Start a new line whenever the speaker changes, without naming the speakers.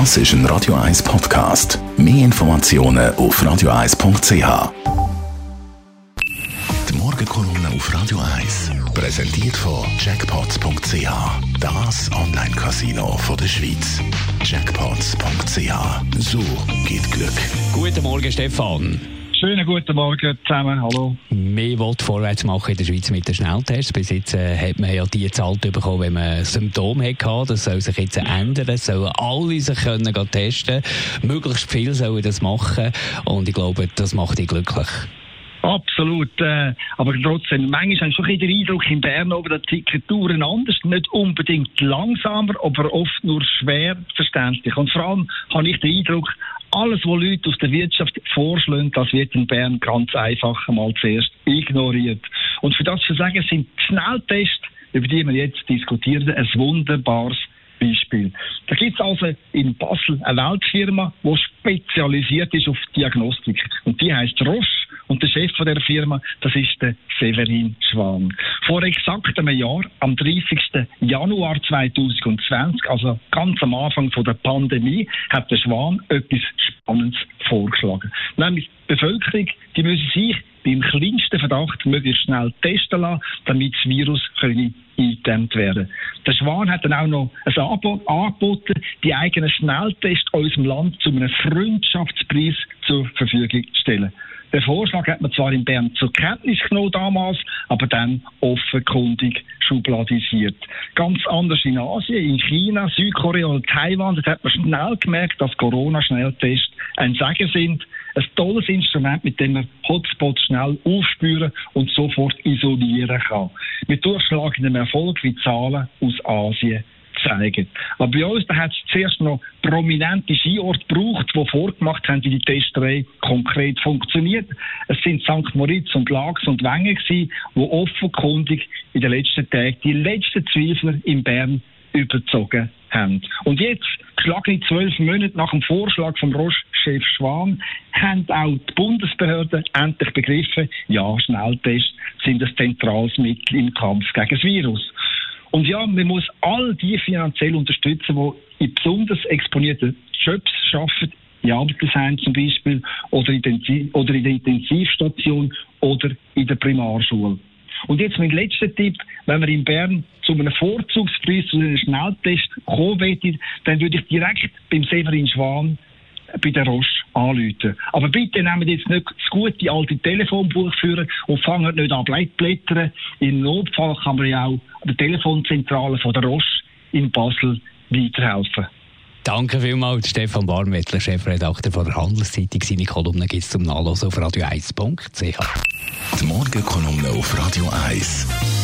Das ist ein Radio 1 Podcast. Mehr Informationen auf radio1.ch. Die Morgenkolumne auf Radio 1 präsentiert von Jackpots.ch. Das Online-Casino der Schweiz. Jackpots.ch. So geht Glück.
Guten Morgen, Stefan.
Schönen guten Morgen zusammen, hallo.
Mehr will vorwärts machen in der Schweiz mit den Schnelltests. Bis jetzt äh, hat man ja die Zahl bekommen, wenn man Symptome hatte. Das soll sich jetzt ändern. Es sollen alle sich können gehen testen Möglichst viel sollen das machen. Und ich glaube, das macht dich glücklich.
Absolut. Äh, aber trotzdem, manchmal habe ich schon den Eindruck, in Bern oben, dass die Touren anders, nicht unbedingt langsamer, aber oft nur schwer verständlich. Und vor allem habe ich den Eindruck, alles, was Leute aus der Wirtschaft vorschlagen, das wird in Bern ganz einfach mal zuerst ignoriert. Und für das zu sagen, sind Schnelltests, über die wir jetzt diskutieren, ein wunderbares Beispiel. Da gibt es also in Basel eine Weltfirma, die spezialisiert ist auf Diagnostik. Und die heißt Roche. Und der Chef von der Firma, das ist der Severin Schwan. Vor exakt einem Jahr, am 30. Januar 2020, also ganz am Anfang von der Pandemie, hat der Schwan etwas Spannendes vorgeschlagen. Nämlich die Bevölkerung, die müssen sich beim kleinsten Verdacht möglichst schnell testen lassen, damit das Virus eingedämmt werden Der Schwan hat dann auch noch ein Angebot angeboten, die eigenen Schnelltests unserem Land zu einem Freundschaftspreis zur Verfügung zu stellen. Den Vorschlag hat man zwar in Bern zur Kenntnis genommen damals, aber dann offenkundig schubladisiert. Ganz anders in Asien, in China, Südkorea und Taiwan, dort hat man schnell gemerkt, dass Corona-Schnelltests ein Segen sind. Ein tolles Instrument, mit dem man Hotspots schnell aufspüren und sofort isolieren kann. Mit durchschlagendem Erfolg wie Zahlen aus Asien zeigen. Aber bei uns hat es zuerst noch prominente Skiorte gebraucht, die vorgemacht haben, wie die Testerei konkret funktioniert. Es sind St. Moritz und Lax und Wengen gewesen, die offenkundig in den letzten Tagen die letzten Zweifler in Bern überzogen haben. Und jetzt, geschlagene zwölf Monate nach dem Vorschlag vom Roche-Chef Schwan, haben auch die Bundesbehörden endlich begriffen, ja, Schnelltests sind ein zentrales Mittel im Kampf gegen das Virus. Und ja, man muss all die finanziell unterstützen, die in besonders exponierten Jobs arbeiten, in Altersheim zum Beispiel, oder in, der, Intensivstation oder in der Primarschule. Und jetzt mein letzter Tipp, wenn man in Bern zu einem Vorzugspreis, zu einem Schnelltest kommen will, dann würde ich direkt beim Severin Schwan bei der Roche anrufen. Aber bitte nehmt jetzt nicht das gute alte Telefonbuch führen und fangt nicht an blättern. Im Notfall kann man ja auch der Telefonzentrale von der Roche in Basel weiterhelfen.
Danke vielmals, Stefan Barmettler, Chefredakteur von der Handelszeitung. Seine Kolumne gibt es zum Nachlesen auf radio1.ch.
Die Morgenkolumne auf Radio 1.